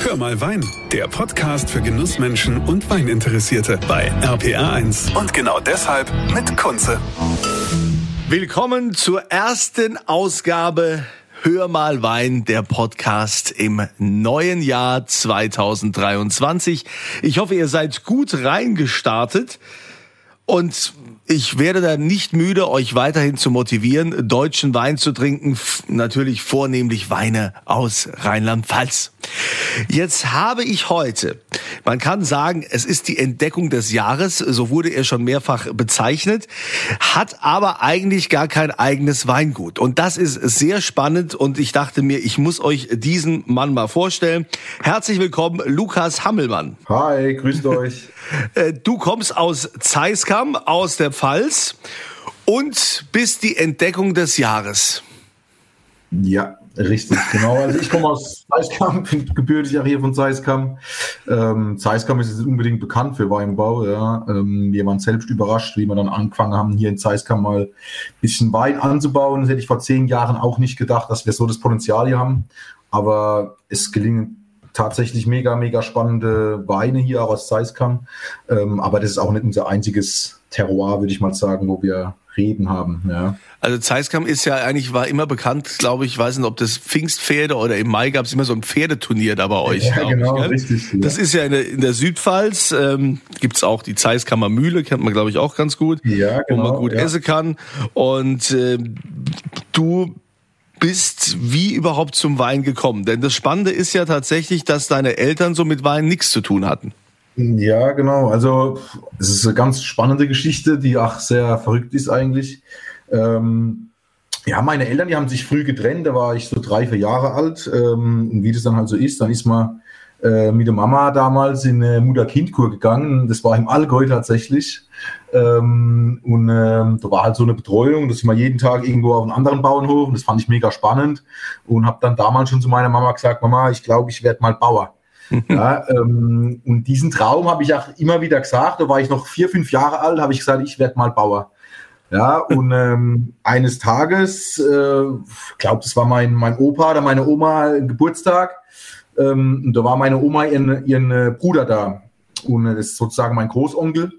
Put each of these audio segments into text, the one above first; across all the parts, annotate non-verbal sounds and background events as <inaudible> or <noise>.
Hör mal Wein, der Podcast für Genussmenschen und Weininteressierte bei RPR1. Und genau deshalb mit Kunze. Willkommen zur ersten Ausgabe Hör mal Wein, der Podcast im neuen Jahr 2023. Ich hoffe, ihr seid gut reingestartet. Und ich werde da nicht müde, euch weiterhin zu motivieren, deutschen Wein zu trinken, natürlich vornehmlich Weine aus Rheinland-Pfalz. Jetzt habe ich heute, man kann sagen, es ist die Entdeckung des Jahres, so wurde er schon mehrfach bezeichnet, hat aber eigentlich gar kein eigenes Weingut. Und das ist sehr spannend und ich dachte mir, ich muss euch diesen Mann mal vorstellen. Herzlich willkommen, Lukas Hammelmann. Hi, grüßt euch. <laughs> Äh, du kommst aus Zeiskam, aus der Pfalz und bist die Entdeckung des Jahres. Ja, richtig, genau. Also ich komme aus Zeiskam, bin gebürtig auch hier von Zeiskam. Ähm, Zeiskam ist jetzt unbedingt bekannt für Weinbau. Ja. Ähm, wir waren selbst überrascht, wie wir dann angefangen haben, hier in Zeiskam mal ein bisschen Wein anzubauen. Das hätte ich vor zehn Jahren auch nicht gedacht, dass wir so das Potenzial hier haben. Aber es gelingt tatsächlich mega, mega spannende Weine hier auch aus Zeiskam. Ähm, aber das ist auch nicht unser einziges Terroir, würde ich mal sagen, wo wir Reben haben. Ja. Also Zeiskam ist ja eigentlich, war immer bekannt, glaube ich, weiß nicht, ob das Pfingstpferde oder im Mai gab es immer so ein Pferdeturnier da bei euch. Ja, genau, ich, richtig. Ja. Das ist ja in der, in der Südpfalz, ähm, gibt auch die Zeiskammer Mühle, kennt man, glaube ich, auch ganz gut, ja, genau, wo man gut ja. essen kann. Und äh, du bist wie überhaupt zum Wein gekommen? Denn das Spannende ist ja tatsächlich, dass deine Eltern so mit Wein nichts zu tun hatten. Ja, genau. Also es ist eine ganz spannende Geschichte, die auch sehr verrückt ist eigentlich. Ähm, ja, meine Eltern, die haben sich früh getrennt, da war ich so drei, vier Jahre alt. Ähm, und wie das dann halt so ist, dann ist man äh, mit der Mama damals in eine Mutter-Kind-Kur gegangen. Das war im Allgäu tatsächlich. Ähm, und ähm, da war halt so eine Betreuung, dass ich mal jeden Tag irgendwo auf einem anderen Bauernhof und das fand ich mega spannend und habe dann damals schon zu meiner Mama gesagt, Mama, ich glaube, ich werde mal Bauer. <laughs> ja, ähm, und diesen Traum habe ich auch immer wieder gesagt, da war ich noch vier, fünf Jahre alt, habe ich gesagt, ich werde mal Bauer. Ja, und ähm, eines Tages, äh, glaube, das war mein, mein Opa oder meine Oma Geburtstag, ähm, da war meine Oma ihren, ihren Bruder da. Und äh, das ist sozusagen mein Großonkel.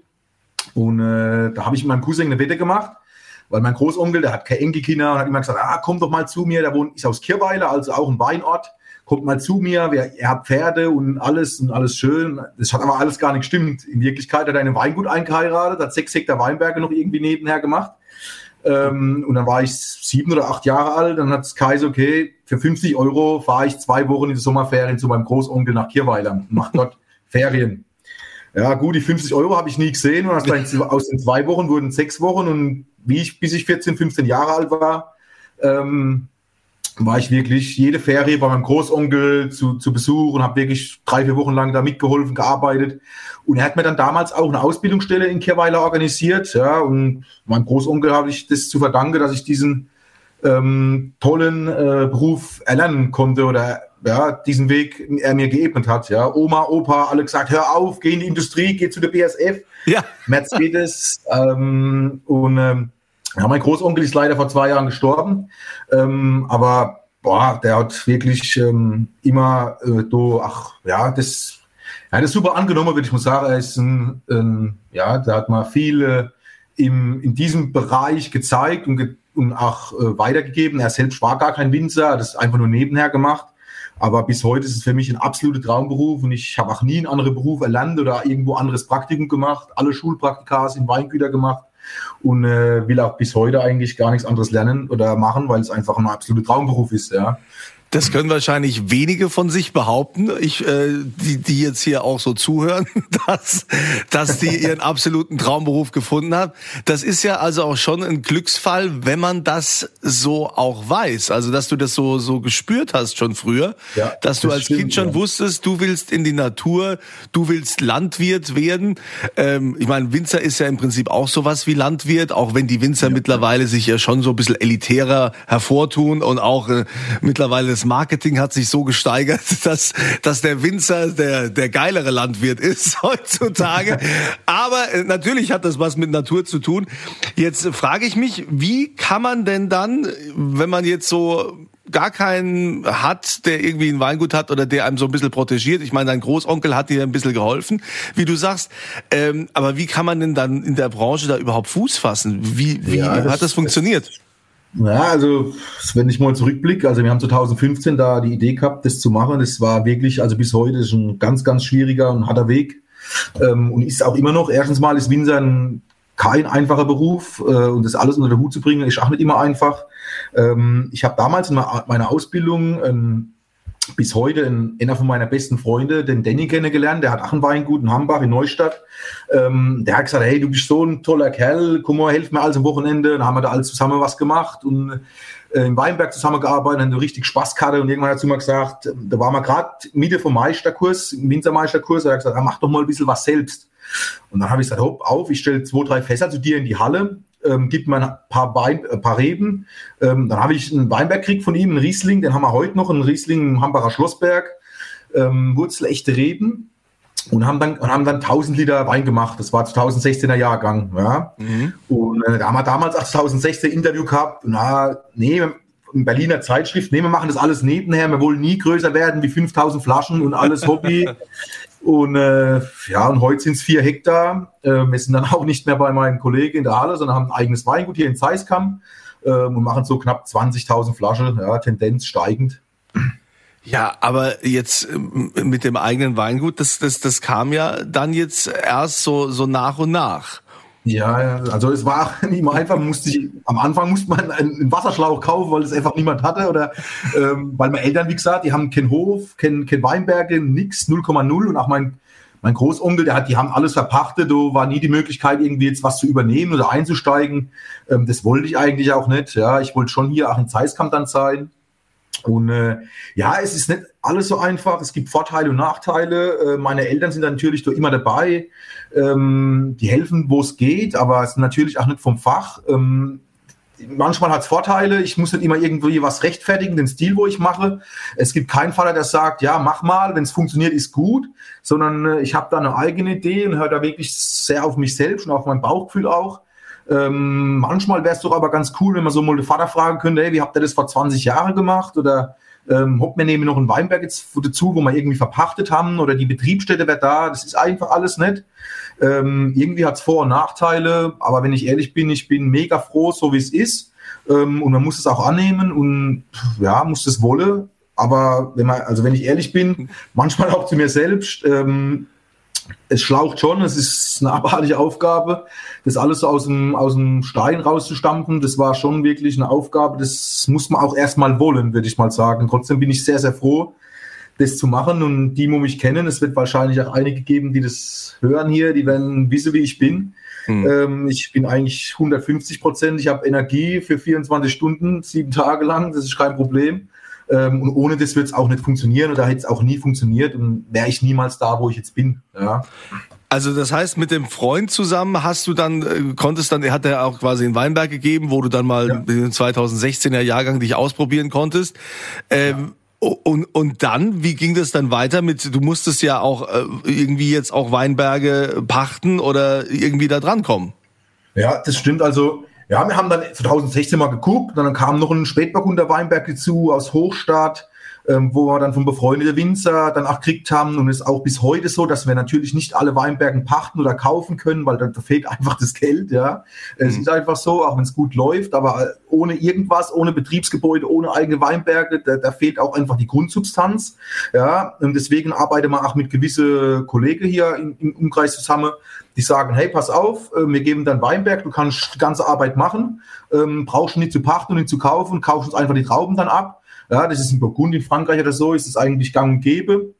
Und äh, da habe ich mit meinem Cousin eine Wette gemacht, weil mein Großonkel, der hat keine Enkelkinder und hat immer gesagt, ah, komm doch mal zu mir, der wohnt, ist aus Kirweiler, also auch ein Weinort, kommt mal zu mir, wir, er hat Pferde und alles und alles schön. Das hat aber alles gar nicht gestimmt. In Wirklichkeit hat er eine Weingut eingeheiratet, hat sechs Hektar Weinberge noch irgendwie nebenher gemacht. Ähm, und dann war ich sieben oder acht Jahre alt, dann hat es Kaiser, okay, für 50 Euro fahre ich zwei Wochen in die Sommerferien zu meinem Großonkel nach Kirweiler und mache dort <laughs> Ferien. Ja, gut, die 50 Euro habe ich nie gesehen. Und aus den, aus den zwei Wochen wurden sechs Wochen. Und wie ich, bis ich 14, 15 Jahre alt war, ähm, war ich wirklich jede Ferie bei meinem Großonkel zu, zu Besuch und habe wirklich drei, vier Wochen lang da mitgeholfen, gearbeitet. Und er hat mir dann damals auch eine Ausbildungsstelle in Kirweiler organisiert. Ja, und meinem Großonkel habe ich das zu verdanken, dass ich diesen ähm, tollen äh, Beruf erlernen konnte oder ja, diesen Weg er mir geebnet hat. Ja, Oma, Opa, alle gesagt, hör auf, geh in die Industrie, geh zu der BSF, Ja. Mercedes. ähm, und ähm, ja, mein Großonkel ist leider vor zwei Jahren gestorben, ähm, aber boah, der hat wirklich ähm, immer äh, do, ach ja, das, ja, das super angenommen, würde ich mal sagen. Er ist ein, ein ja, der hat mal viel im, in diesem Bereich gezeigt und, ge und auch äh, weitergegeben. Er selbst war gar kein Winzer, hat das einfach nur nebenher gemacht. Aber bis heute ist es für mich ein absoluter Traumberuf und ich habe auch nie einen anderen Beruf erlernt oder irgendwo anderes Praktikum gemacht. Alle Schulpraktikas in Weingüter gemacht und äh, will auch bis heute eigentlich gar nichts anderes lernen oder machen, weil es einfach ein absoluter Traumberuf ist, ja. Das können wahrscheinlich wenige von sich behaupten, ich, äh, die, die jetzt hier auch so zuhören, <laughs> dass, dass die ihren absoluten Traumberuf gefunden haben. Das ist ja also auch schon ein Glücksfall, wenn man das so auch weiß. Also, dass du das so, so gespürt hast schon früher, Ja, dass du als stimmt, Kind schon ja. wusstest, du willst in die Natur, du willst Landwirt werden. Ähm, ich meine, Winzer ist ja im Prinzip auch sowas wie Landwirt, auch wenn die Winzer mittlerweile sich ja schon so ein bisschen elitärer hervortun und auch äh, mittlerweile das Marketing hat sich so gesteigert, <laughs> dass, dass der Winzer der, der geilere Landwirt ist <laughs> heutzutage. Aber äh, natürlich hat das was mit Natur zu tun. Jetzt frage ich mich, wie kann man denn dann, wenn man jetzt so gar keinen hat, der irgendwie ein Weingut hat oder der einem so ein bisschen protegiert. Ich meine, dein Großonkel hat dir ein bisschen geholfen, wie du sagst. Ähm, aber wie kann man denn dann in der Branche da überhaupt Fuß fassen? Wie, wie ja, das, hat das funktioniert? Ja, also wenn ich mal zurückblicke, also wir haben 2015 da die Idee gehabt, das zu machen. Das war wirklich, also bis heute ist ein ganz, ganz schwieriger und harter Weg. Ähm, und ist auch immer noch, erstens mal ist Winzer ein, kein einfacher Beruf äh, und das alles unter den Hut zu bringen, ist auch nicht immer einfach. Ähm, ich habe damals in meiner Ausbildung ein bis heute ein, einer von meiner besten Freunde, den Danny, kennengelernt. Der hat auch ein Weingut in Hambach in Neustadt. Ähm, der hat gesagt, hey, du bist so ein toller Kerl, komm mal, helf mir alles am Wochenende. Dann haben wir da alles zusammen was gemacht und äh, im Weinberg zusammengearbeitet, haben richtig Spaß gehabt und irgendwann hat zu mir gesagt, da waren wir gerade Mitte vom Meisterkurs, im Winzermeisterkurs, er hat gesagt, mach doch mal ein bisschen was selbst. Und dann habe ich gesagt, hopp, auf, ich stelle zwei, drei Fässer zu dir in die Halle ähm, gibt mir ein paar, Wein, ein äh, paar Reben. Ähm, dann habe ich einen Weinberg gekriegt von ihm, einen Riesling, den haben wir heute noch, einen Riesling im Hambacher Schlossberg, ähm, wurzelechte Reben und haben dann, und haben dann 1000 Liter Wein gemacht. Das war 2016er Jahrgang. Ja. Mhm. Und äh, da haben wir damals 2016 Interview gehabt. Na, nee, in Berliner Zeitschrift, nee, wir machen das alles nebenher, wir wollen nie größer werden wie 5000 Flaschen und alles Hobby. <laughs> Und äh, ja, und heute sind es vier Hektar. Äh, wir sind dann <laughs> auch nicht mehr bei meinem Kollegen in der Halle, sondern haben ein eigenes Weingut hier in Zeiskam äh, und machen so knapp 20.000 Flaschen, ja, Tendenz steigend. Ja, aber jetzt ähm, mit dem eigenen Weingut, das, das, das kam ja dann jetzt erst so, so nach und nach. Ja, also es war <laughs> nicht mal einfach, musste ich, am Anfang musste man einen Wasserschlauch kaufen, weil es einfach niemand hatte oder ähm, weil meine Eltern, wie gesagt, die haben keinen Hof, kein, kein Weinberge, nix, 0,0 und auch mein, mein Großonkel, der hat, die haben alles verpachtet, da war nie die Möglichkeit, irgendwie jetzt was zu übernehmen oder einzusteigen. Ähm, das wollte ich eigentlich auch nicht, ja, ich wollte schon hier auch in Zeiskamp dann sein. Und äh, ja, es ist nicht alles so einfach. Es gibt Vorteile und Nachteile. Äh, meine Eltern sind natürlich immer dabei. Ähm, die helfen, wo es geht, aber es ist natürlich auch nicht vom Fach. Ähm, manchmal hat es Vorteile. Ich muss nicht immer irgendwie was rechtfertigen, den Stil, wo ich mache. Es gibt keinen Vater, der sagt, ja, mach mal, wenn es funktioniert, ist gut, sondern äh, ich habe da eine eigene Idee und höre da wirklich sehr auf mich selbst und auf mein Bauchgefühl auch. Ähm, manchmal wäre es doch aber ganz cool, wenn man so mal den Vater fragen könnte, hey, wie habt ihr das vor 20 Jahren gemacht? Oder ähm, ob wir nehmen noch einen Weinberg jetzt dazu, wo wir irgendwie verpachtet haben oder die Betriebsstätte wäre da. Das ist einfach alles nett. Ähm, irgendwie hat es Vor- und Nachteile, aber wenn ich ehrlich bin, ich bin mega froh, so wie es ist. Ähm, und man muss es auch annehmen und ja, muss es wollen. Aber wenn man, also wenn ich ehrlich bin, manchmal auch zu mir selbst, ähm, es schlaucht schon, es ist eine abartige Aufgabe, das alles so aus dem, aus dem Stein rauszustampfen. Das war schon wirklich eine Aufgabe, das muss man auch erstmal wollen, würde ich mal sagen. Trotzdem bin ich sehr, sehr froh, das zu machen. Und die, die mich kennen, es wird wahrscheinlich auch einige geben, die das hören hier, die werden wissen, wie ich bin. Mhm. Ähm, ich bin eigentlich 150 Prozent. Ich habe Energie für 24 Stunden, sieben Tage lang. Das ist kein Problem. Ähm, und ohne das wird es auch nicht funktionieren oder hätte es auch nie funktioniert und wäre ich niemals da, wo ich jetzt bin. Ja. Also das heißt, mit dem Freund zusammen hast du dann, äh, konntest dann, hat er auch quasi einen Weinberg gegeben, wo du dann mal ja. den 2016er Jahrgang dich ausprobieren konntest. Ähm, ja. Und, und dann, wie ging das dann weiter mit, du musstest ja auch äh, irgendwie jetzt auch Weinberge pachten oder irgendwie da dran kommen? Ja, das stimmt. Also ja, wir haben dann 2016 mal geguckt, dann kam noch ein Spätburgunder Weinberg dazu aus Hochstadt, ähm, wo wir dann von befreundeten Winzer dann auch gekriegt haben und es ist auch bis heute so, dass wir natürlich nicht alle Weinbergen pachten oder kaufen können, weil da, da fehlt einfach das Geld, ja. Mhm. Es ist einfach so, auch wenn es gut läuft, aber äh, ohne irgendwas, ohne Betriebsgebäude, ohne eigene Weinberge, da, da fehlt auch einfach die Grundsubstanz, ja. Und deswegen arbeiten wir auch mit gewisse Kollegen hier im, im Umkreis zusammen, die sagen, hey, pass auf, äh, wir geben dann Weinberg, du kannst die ganze Arbeit machen, ähm, brauchst nicht zu pachten und nicht zu kaufen, kaufst uns einfach die Trauben dann ab. Ja, das ist in Burgund, in Frankreich oder so, ist es eigentlich gang und gäbe.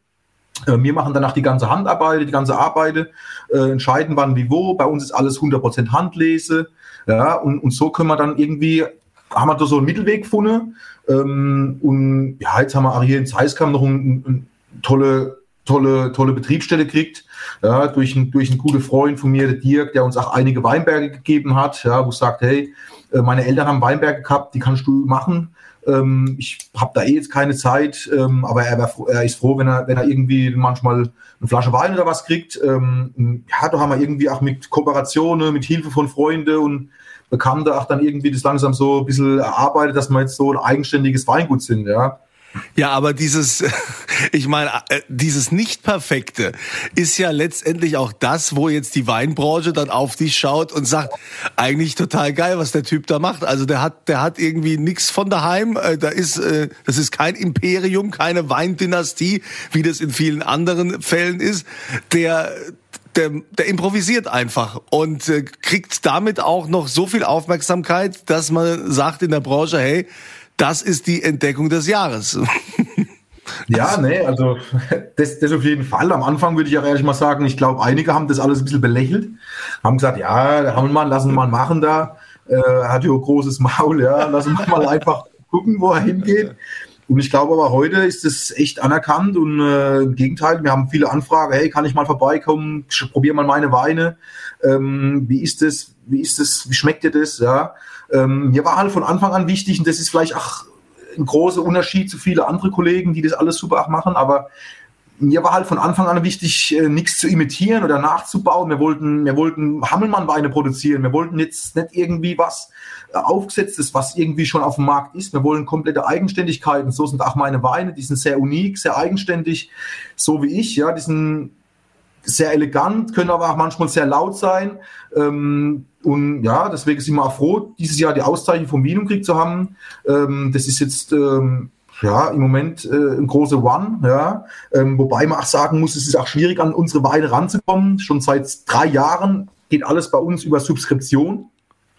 Äh, wir machen danach die ganze Handarbeit, die ganze Arbeit, äh, entscheiden wann wie wo. Bei uns ist alles 100% Handlese. Ja, und, und so können wir dann irgendwie, haben wir da so einen Mittelweg gefunden. Ähm, und ja, jetzt haben wir auch hier in Zeiskam noch eine ein tolle tolle, tolle Betriebsstelle kriegt, ja, durch, ein, durch einen guten Freund von mir, der Dirk, der uns auch einige Weinberge gegeben hat, ja, wo sagt, hey, äh, meine Eltern haben Weinberge gehabt, die kannst du machen. Ähm, ich habe da eh jetzt keine Zeit, ähm, aber er, er, ist froh, wenn er, wenn er irgendwie manchmal eine Flasche Wein oder was kriegt. Ähm, ja, da haben wir irgendwie auch mit Kooperationen, mit Hilfe von Freunden und Bekannte auch dann irgendwie das langsam so ein bisschen erarbeitet, dass wir jetzt so ein eigenständiges Weingut sind, ja. Ja, aber dieses, <laughs> ich meine, äh, dieses Nicht-Perfekte ist ja letztendlich auch das, wo jetzt die Weinbranche dann auf dich schaut und sagt, eigentlich total geil, was der Typ da macht. Also der hat, der hat irgendwie nichts von daheim. Äh, da ist, äh, das ist kein Imperium, keine Weindynastie, wie das in vielen anderen Fällen ist. Der, der, der improvisiert einfach und kriegt damit auch noch so viel Aufmerksamkeit, dass man sagt in der Branche, hey, das ist die Entdeckung des Jahres. <laughs> Ja, nee, also das, das auf jeden Fall. Am Anfang würde ich auch ehrlich mal sagen, ich glaube, einige haben das alles ein bisschen belächelt, haben gesagt, ja, der Hammelmann, lassen wir mal machen da, äh, hat ja ein großes Maul, ja, lassen wir mal einfach gucken, wo er hingeht. Und ich glaube aber heute ist es echt anerkannt und äh, im Gegenteil, wir haben viele Anfragen, hey, kann ich mal vorbeikommen, probier mal meine Weine, ähm, wie ist das, wie ist das, wie schmeckt dir das, ja. Ähm, mir war halt von Anfang an wichtig, und das ist vielleicht auch ein großer Unterschied zu vielen anderen Kollegen, die das alles super machen, aber mir war halt von Anfang an wichtig, äh, nichts zu imitieren oder nachzubauen. Wir wollten, wir wollten Hammelmann-Weine produzieren. Wir wollten jetzt nicht irgendwie was äh, aufgesetztes, was irgendwie schon auf dem Markt ist. Wir wollen komplette Eigenständigkeiten. So sind auch meine Weine. Die sind sehr unik, sehr eigenständig, so wie ich. Ja, die sind sehr elegant, können aber auch manchmal sehr laut sein. Ähm, und ja, deswegen sind wir auch froh, dieses Jahr die Auszeichnung vom Wienumkrieg zu haben. Ähm, das ist jetzt ähm, ja im Moment äh, ein großer One, ja. Ähm, wobei man auch sagen muss, es ist auch schwierig, an unsere Weine ranzukommen. Schon seit drei Jahren geht alles bei uns über Subskription.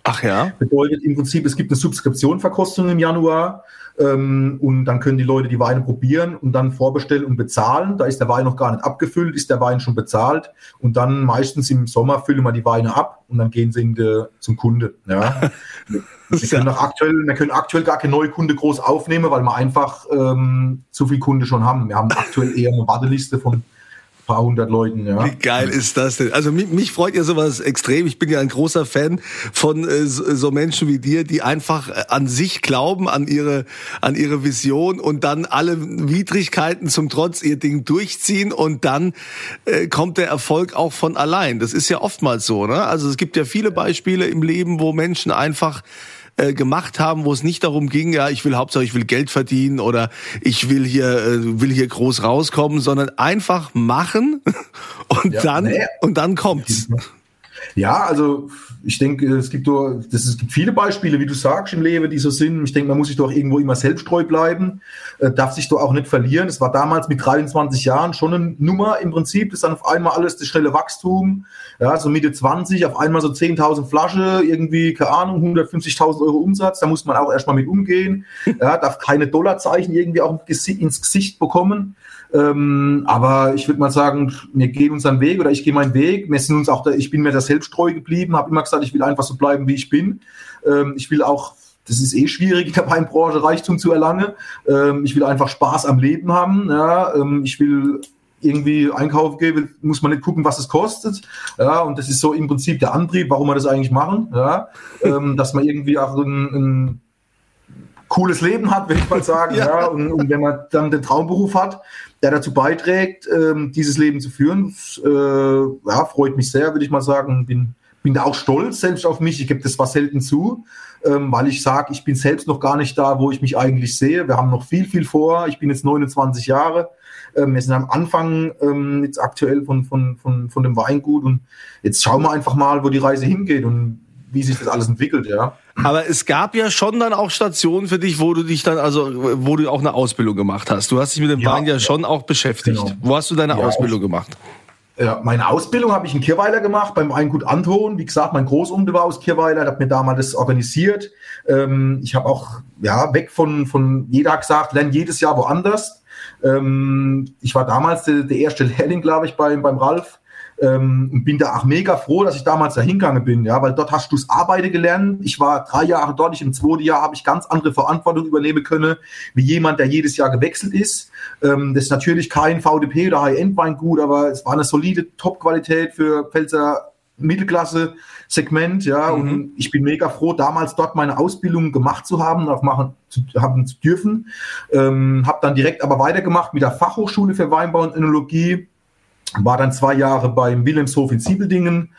Ach ja. Bedeutet im Prinzip, es gibt eine Subskriptionverkostung im Januar. Ähm, und dann können die Leute die Weine probieren und dann vorbestellen und bezahlen. Da ist der Wein noch gar nicht abgefüllt, ist der Wein schon bezahlt. Und dann meistens im Sommer füllen wir die Weine ab und dann gehen sie in de, zum Kunde. Ja. <laughs> wir, können auch aktuell, wir können aktuell gar keine neue Kunde groß aufnehmen, weil wir einfach ähm, zu viel Kunde schon haben. Wir haben aktuell eher eine Warteliste von paar hundert Leuten. Ja. Wie geil ist das denn? Also mich, mich freut ja sowas extrem. Ich bin ja ein großer Fan von äh, so Menschen wie dir, die einfach äh, an sich glauben, an ihre, an ihre Vision und dann alle Widrigkeiten zum Trotz ihr Ding durchziehen und dann äh, kommt der Erfolg auch von allein. Das ist ja oftmals so. Ne? Also es gibt ja viele Beispiele im Leben, wo Menschen einfach äh, gemacht haben, wo es nicht darum ging, ja, ich will Hauptsache, ich will Geld verdienen oder ich will hier, äh, will hier groß rauskommen, sondern einfach machen <laughs> und ja, dann, nee. und dann kommt's. Ja, also ich denke, es gibt, doch, das, es gibt viele Beispiele, wie du sagst, im Leben, die so sind. Ich denke, man muss sich doch irgendwo immer selbsttreu bleiben, äh, darf sich doch auch nicht verlieren. Es war damals mit 23 Jahren schon eine Nummer im Prinzip, das ist dann auf einmal alles das schnelle Wachstum. Ja, so Mitte 20, auf einmal so 10.000 Flasche, irgendwie, keine Ahnung, 150.000 Euro Umsatz, da muss man auch erstmal mit umgehen. Ja, darf keine Dollarzeichen irgendwie auch ins Gesicht bekommen. Ähm, aber ich würde mal sagen, wir gehen unseren Weg oder ich gehe meinen Weg. Wir sind uns auch da, ich bin mir da selbst treu geblieben, habe immer gesagt, ich will einfach so bleiben, wie ich bin. Ähm, ich will auch, das ist eh schwierig in der Weinbranche Reichtum zu erlangen. Ähm, ich will einfach Spaß am Leben haben. Ja, ähm, ich will irgendwie einkaufen gehen, muss man nicht gucken, was es kostet. Ja, und das ist so im Prinzip der Antrieb, warum wir das eigentlich machen. Ja, <laughs> ähm, dass man irgendwie auch ein, ein cooles Leben hat, will ich mal <laughs> sagen. ja. ja. Und, und, wenn man dann den Traumberuf hat, der dazu beiträgt, ähm, dieses Leben zu führen, äh, ja, freut mich sehr, würde ich mal sagen. Bin, bin da auch stolz selbst auf mich. Ich gebe das was selten zu, ähm, weil ich sage, ich bin selbst noch gar nicht da, wo ich mich eigentlich sehe. Wir haben noch viel, viel vor. Ich bin jetzt 29 Jahre. Ähm, wir sind am Anfang ähm, jetzt aktuell von, von, von, von dem Weingut und jetzt schauen wir einfach mal, wo die Reise hingeht. Und wie sich das alles entwickelt, ja. Aber es gab ja schon dann auch Stationen für dich, wo du dich dann, also wo du auch eine Ausbildung gemacht hast. Du hast dich mit dem ja, Wein ja, schon auch beschäftigt. Genau. Wo hast du deine ja, Ausbildung gemacht? Ja, meine Ausbildung habe ich in Kirweiler gemacht, beim Weingut Anton. Wie gesagt, mein Großonkel war aus Kirweiler, hat mir damals das organisiert. Ähm, ich habe auch, ja, weg von, von jeder gesagt, lerne jedes Jahr woanders. Ähm, ich war damals der, der erste Lehrling, glaube ich, beim, beim Ralf ähm, und bin da auch mega froh, dass ich damals da hingegangen bin, ja, weil dort hast du das Arbeiten gelernt. Ich war drei Jahre dort, ich im zweiten Jahr habe ich ganz andere Verantwortung übernehmen können, wie jemand, der jedes Jahr gewechselt ist. Ähm, das ist natürlich kein VDP oder High-End-Weingut, aber es war eine solide Top-Qualität für Pfälzer Mittelklasse-Segment, ja, mhm. und ich bin mega froh, damals dort meine Ausbildung gemacht zu haben, auch machen zu haben zu dürfen. Ähm, habe dann direkt aber weitergemacht mit der Fachhochschule für Weinbau und Önologie war dann zwei Jahre beim Wilhelmshof in Siebeldingen,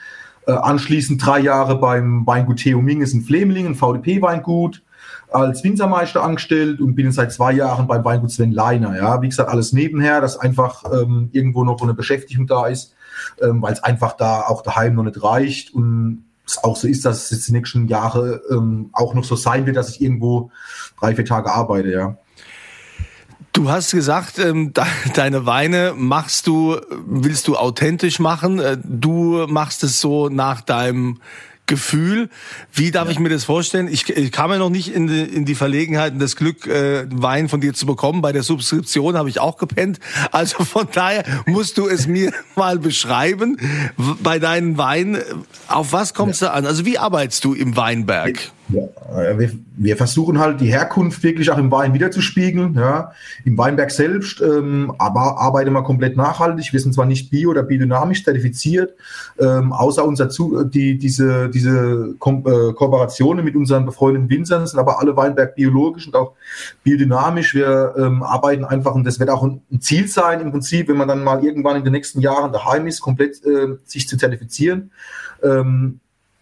Äh, anschließend drei Jahre beim Weingut Theo Minges in Flemelingen, VDP-Weingut, als Winzermeister angestellt und bin seit zwei Jahren beim Weingut Sven Leiner. Ja, wie gesagt, alles nebenher, dass einfach ähm, irgendwo noch eine Beschäftigung da ist, ähm, weil es einfach da auch daheim noch nicht reicht und es auch so ist, dass es jetzt die nächsten Jahre ähm, auch noch so sein wird, dass ich irgendwo drei, vier Tage arbeite, ja. Du hast gesagt, ähm, <laughs> deine Weine machst du, willst du authentisch machen. Äh, du machst es so nach deinem Gefühl. Wie darf ja. ich mir das vorstellen? Ich, ich kam ja noch nicht in die, in die Verlegenheit, das Glück, äh, Wein von dir zu bekommen. Bei der Subskription habe ich auch gepennt. <laughs> Also von daher musst du es mir <laughs> mal beschreiben. Bei deinen Weinen, auf was kommst ja. du an? Also wie arbeitest du im Weinberg? Ja, wir, wir, versuchen halt die Herkunft wirklich auch im Wein wiederzuspiegeln, ja, im Weinberg selbst, ähm, aber arbeiten wir komplett nachhaltig. Wir sind zwar nicht bio- oder biodynamisch zertifiziert, ähm, außer unser Zu die, diese, diese Ko äh, Kooperationen mit unseren befreundeten Winzern sind aber alle Weinberg biologisch und auch biodynamisch. Wir ähm, arbeiten einfach und das wird auch ein, Ziel sein im Prinzip, wenn man dann mal irgendwann in den nächsten Jahren daheim ist, komplett äh, sich zu zertifizieren. Ähm,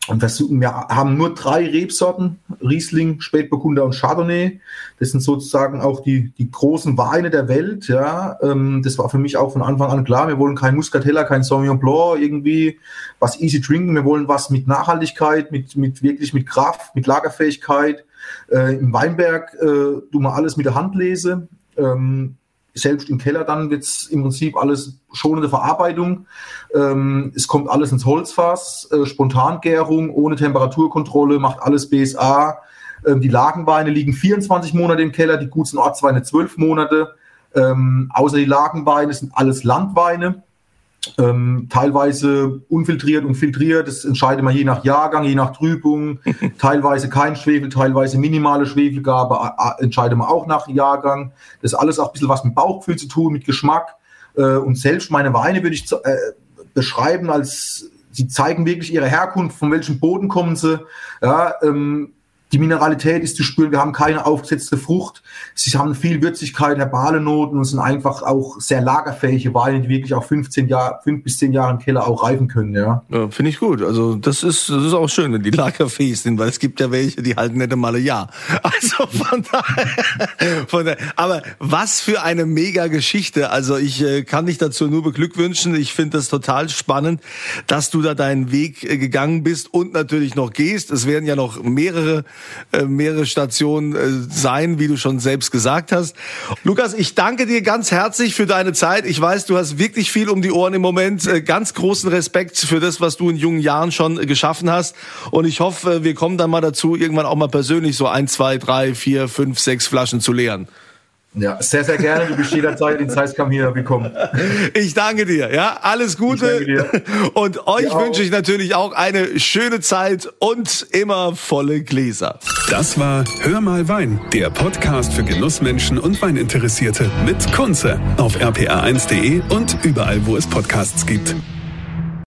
und wir haben nur drei Rebsorten, Riesling, Spätburgunder und Chardonnay. Das sind sozusagen auch die, die großen Weine der Welt. Ja, ähm, das war für mich auch von Anfang an klar. Wir wollen kein Muscatella, kein Sauvignon Blanc, irgendwie was easy drinken. Wir wollen was mit Nachhaltigkeit, mit, mit wirklich mit Kraft, mit Lagerfähigkeit. Äh, Im Weinberg äh, tun wir alles mit der Hand lese. Ähm, selbst im Keller dann wird es im Prinzip alles schonende Verarbeitung. Ähm, es kommt alles ins Holzfass, äh, Spontangärung, ohne Temperaturkontrolle, macht alles BSA. Ähm, die Lagenweine liegen 24 Monate im Keller, die guten Ortsweine 12 Monate. Ähm, außer die Lagenweine sind alles Landweine ähm, teilweise unfiltriert und filtriert. Das entscheidet man je nach Jahrgang, je nach Trübung. <laughs> teilweise kein Schwefel, teilweise minimale Schwefelgabe, entscheidet man auch nach Jahrgang. Das ist alles auch ein bisschen was mit Bauchgefühl zu tun, mit Geschmack. Äh, und selbst meine Weine würde ich äh, beschreiben als, sie zeigen wirklich ihre Herkunft, von welchem Boden kommen sie. Ja, ähm, die Mineralität ist zu spüren. Wir haben keine aufgesetzte Frucht. Sie haben viel Würzigkeit, herbale Noten und sind einfach auch sehr lagerfähige Weine, die wirklich auch 15 Jahre, 5 bis 10 Jahre im Keller auch reifen können, ja. ja Finde ich gut. Also, das ist, das ist auch schön, wenn die lagerfähig sind, weil es gibt ja welche, die halten nicht einmal ein Jahr. <laughs> Also, von daher, von daher. Aber was für eine mega Geschichte. Also, ich äh, kann dich dazu nur beglückwünschen. Ich finde das total spannend, dass du da deinen Weg äh, gegangen bist und natürlich noch gehst. Es werden ja noch mehrere äh, mehrere Stationen äh, sein, wie du schon selbst gesagt hast. Lukas, ich danke dir ganz herzlich für deine Zeit. Ich weiß, du hast wirklich viel um die Ohren im Moment. Äh, ganz großen Respekt für das, was du in jungen Jahren schon geschaffen hast. Und ich hoffe, wir kommen dann mal dazu, irgendwann auch mal persönlich so ein, zwei, drei, vier, fünf, sechs Flaschen zu leeren. Ja, sehr, sehr gerne. Du bist jederzeit ins Heißkamm hier willkommen. Ich danke dir. Ja, alles Gute. Und euch wünsche ich natürlich auch eine schöne Zeit und immer volle Gläser. Das war Hör mal Wein, der Podcast für Genussmenschen und Weininteressierte mit Kunze auf rpa1.de und überall, wo es Podcasts gibt.